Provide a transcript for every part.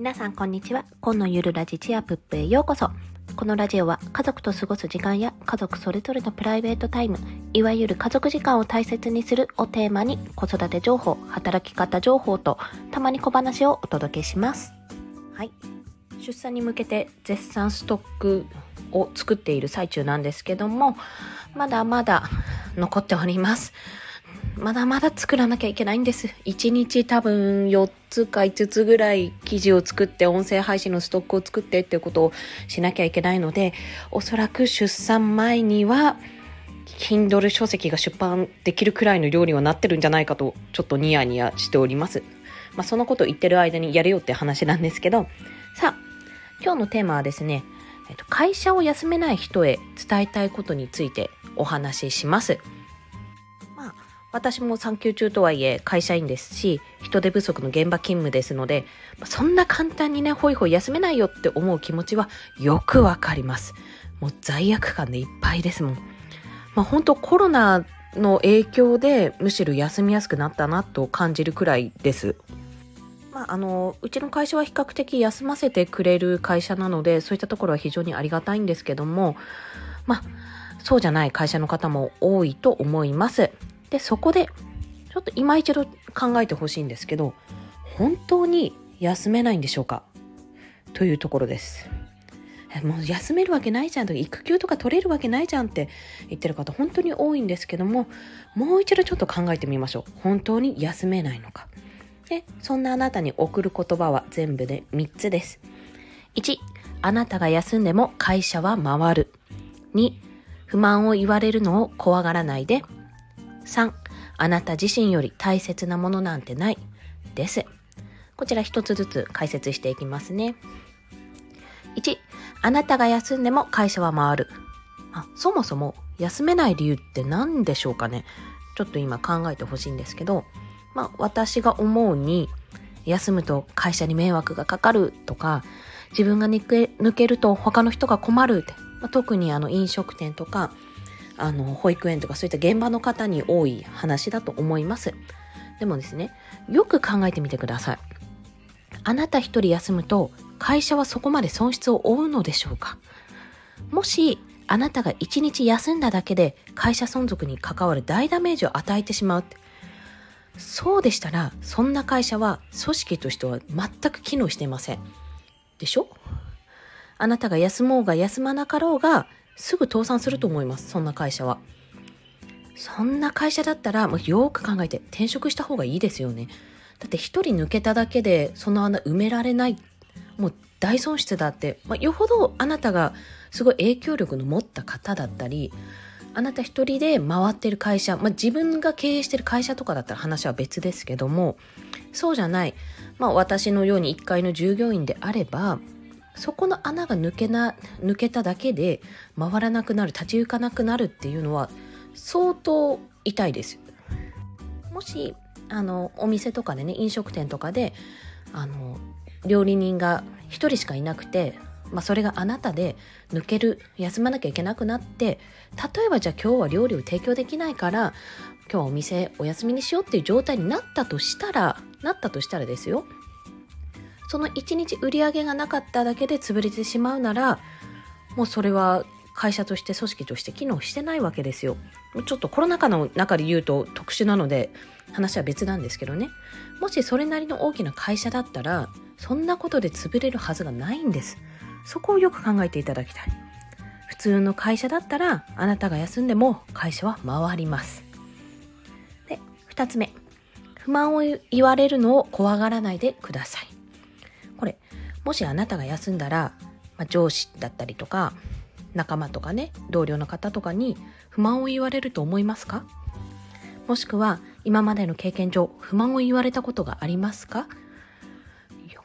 皆さんこんにちは。今のゆるラジチアプップへようこそ。このラジオは家族と過ごす時間や家族それぞれのプライベートタイム、いわゆる家族時間を大切にするをテーマに子育て情報、働き方情報とたまに小話をお届けします。はい。出産に向けて絶賛ストックを作っている最中なんですけども、まだまだ残っております。まだまだ作らなきゃいけないんです。1日多分4つか5つぐらい記事を作って音声配信のストックを作ってっていうことをしなきゃいけないので、おそらく出産前には Kindle 書籍が出版できるくらいの量にはなってるんじゃないかとちょっとニヤニヤしております。まあそのこと言ってる間にやれよって話なんですけど、さあ、今日のテーマはですね、えっと、会社を休めない人へ伝えたいことについてお話しします。私も産休中とはいえ会社員ですし、人手不足の現場勤務ですので、そんな簡単にね、ほいほい休めないよって思う気持ちはよくわかります。もう罪悪感でいっぱいですもん。まあ本当コロナの影響でむしろ休みやすくなったなと感じるくらいです。まあ、あのうちの会社は比較的休ませてくれる会社なのでそういったところは非常にありがたいんですけどもまあそうじゃない会社の方も多いと思いますでそこでちょっと今一度考えてほしいんですけど本当に休めないんでしょうか？というところですもう休めるわけないじゃんとか育休とか取れるわけないじゃんって言ってる方本当に多いんですけどももう一度ちょっと考えてみましょう本当に休めないのかで、そんなあなたに送る言葉は全部で3つです。1、あなたが休んでも会社は回る。2、不満を言われるのを怖がらないで。3、あなた自身より大切なものなんてない。です。こちら一つずつ解説していきますね。1、あなたが休んでも会社は回る。あそもそも休めない理由って何でしょうかねちょっと今考えてほしいんですけど、まあ、私が思うに休むと会社に迷惑がかかるとか自分が抜けると他の人が困るって、まあ、特にあの飲食店とかあの保育園とかそういった現場の方に多い話だと思います。でもですねよく考えてみてください。あなた一人休むと会社はそこまで損失を負うのでしょうか？もしあなたが一日休んだだけで会社存続に関わる大ダメージを与えてしまうって。そうでしたら、そんな会社は組織としては全く機能していません。でしょ？あなたが休もうが休まなかろうが、すぐ倒産すると思います。そんな会社は。そんな会社だったら、もうよく考えて転職した方がいいですよね。だって一人抜けただけでその穴埋められない。もう大損失だって、まあ、よほどあなたがすごい影響力の持った方だったり、あなた一人で回ってる会社、まあ、自分が経営してる会社とかだったら話は別ですけどもそうじゃない、まあ、私のように1階の従業員であればそこの穴が抜けな抜けただけで回らなくなる立ち行かなくなるっていうのは相当痛いですもしあのお店とかでね飲食店とかであの料理人が1人しかいなくてまあ、それがあなたで抜ける休まなきゃいけなくなって例えばじゃあ今日は料理を提供できないから今日はお店お休みにしようっていう状態になったとしたらなったとしたらですよ。その1日売り上げがなかっただけで潰れてしまうならもうそれは会社として組織として機能してないわけですよちょっとコロナ禍の中で言うと特殊なので話は別なんですけどねもしそれなりの大きな会社だったらそんなことで潰れるはずがないんですそこをよく考えていただきたい。普通の会社だったら、あなたが休んでも会社は回ります。で、二つ目。不満を言われるのを怖がらないでください。もしあなたが休んだら、まあ、上司だったりとか、仲間とかね、同僚の方とかに不満を言われると思いますか？もしくは、今までの経験上、不満を言われたことがありますか？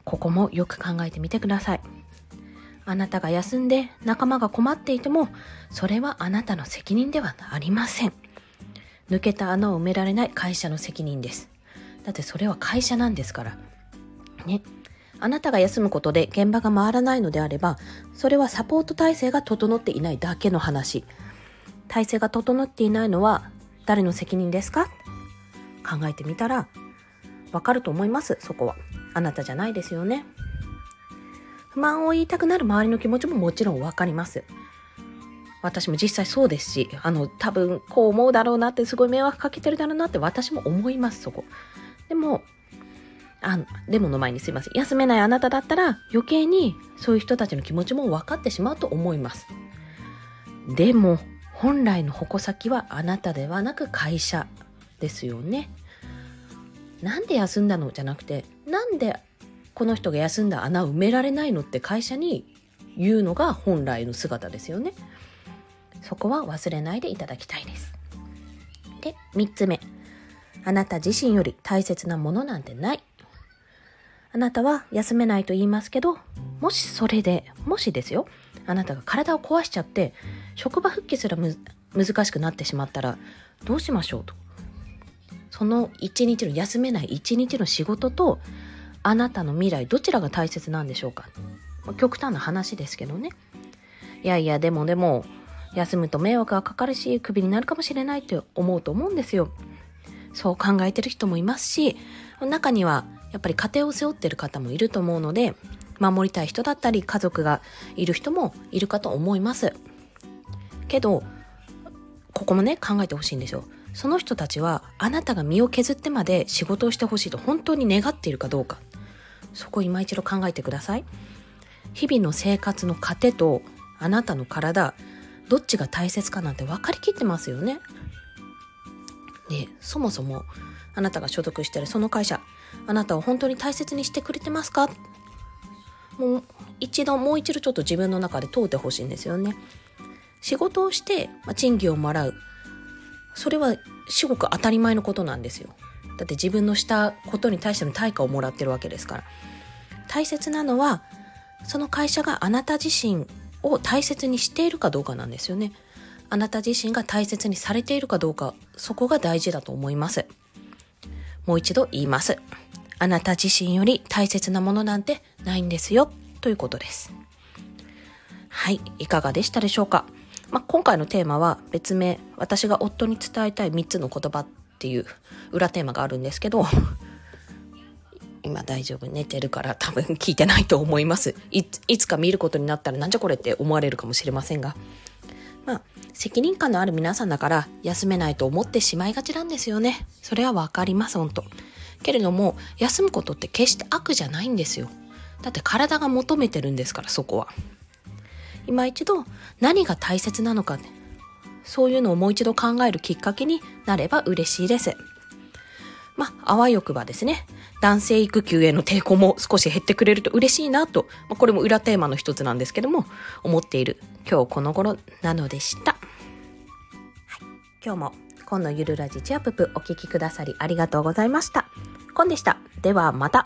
ここもよく考えてみてください。あなたが休んで仲間が困っていても、それはあなたの責任ではありません。抜けた穴を埋められない会社の責任です。だってそれは会社なんですから。ね。あなたが休むことで現場が回らないのであれば、それはサポート体制が整っていないだけの話。体制が整っていないのは誰の責任ですか？考えてみたら、わかると思います、そこは。あなたじゃないですよね。不満を言いたくなる周りの気持ちももちろんわかります。私も実際そうですし、あの、多分こう思うだろうなってすごい迷惑かけてるだろうなって私も思います、そこ。でも、あの、デモの前にすいません。休めないあなただったら余計にそういう人たちの気持ちも分かってしまうと思います。でも、本来の矛先はあなたではなく会社ですよね。なんで休んだのじゃなくて、なんでこの人が休んだ穴埋められないのって会社に言うのが本来の姿ですよね。そこは忘れないでいただきたいです。で、3つ目。あなた自身より大切なものなんてない。あなたは休めないと言いますけど、もしそれで、もしですよ、あなたが体を壊しちゃって、職場復帰すら難しくなってしまったら、どうしましょうと。その一日の休めない一日の仕事と、あなたの未来、どちらが大切なんでしょうか。極端な話ですけどね。いやいや、でもでも、休むと迷惑がかかるし、クビになるかもしれないって思うと思うんですよ。そう考えてる人もいますし、中にはやっぱり家庭を背負ってる方もいると思うので、守りたい人だったり家族がいる人もいるかと思います。けど、ここもね、考えてほしいんですよ。その人たちはあなたが身を削ってまで仕事をしてほしいと本当に願っているかどうか。そこを今一度考えてください。日々の生活の糧とあなたの体、どっちが大切かなんて分かりきってますよね。で、そもそもあなたが所属してるその会社、あなたを本当に大切にしてくれてますか？もう一度、もう一度ちょっと自分の中で問うてほしいんですよね。仕事をして、ま、賃金をもらう。それは至極当たり前のことなんですよ。だって自分のしたことに対しての対価をもらってるわけですから。大切なのは、その会社があなた自身を大切にしているかどうかなんですよね。あなた自身が大切にされているかどうか、そこが大事だと思います。もう一度言います。あなた自身より大切なものなんてないんですよ、ということです。はい、いかがでしたでしょうか？まあ、今回のテーマは別名、私が夫に伝えたい3つの言葉っていう裏テーマがあるんですけど、今大丈夫寝てるから多分聞いてないと思いますいつか見ることになったらなんじゃこれって思われるかもしれませんが責任感のある皆さんだから休めないと思ってしまいがちなんですよね。それはわかります本当けれども休むことって決して悪じゃないんですよ。だって体が求めてるんですからそこは。今一度何が大切なのかそういうのをもう一度考えるきっかけになれば嬉しいです。まあ、あわよくばですね、男性育休への抵抗も少し減ってくれると嬉しいなと、まあ、これも裏テーマの一つなんですけども、思っている今日この頃なのでした。今日も今のゆるラジチアププお聴きくださりありがとうございました。コンでした。ではまた。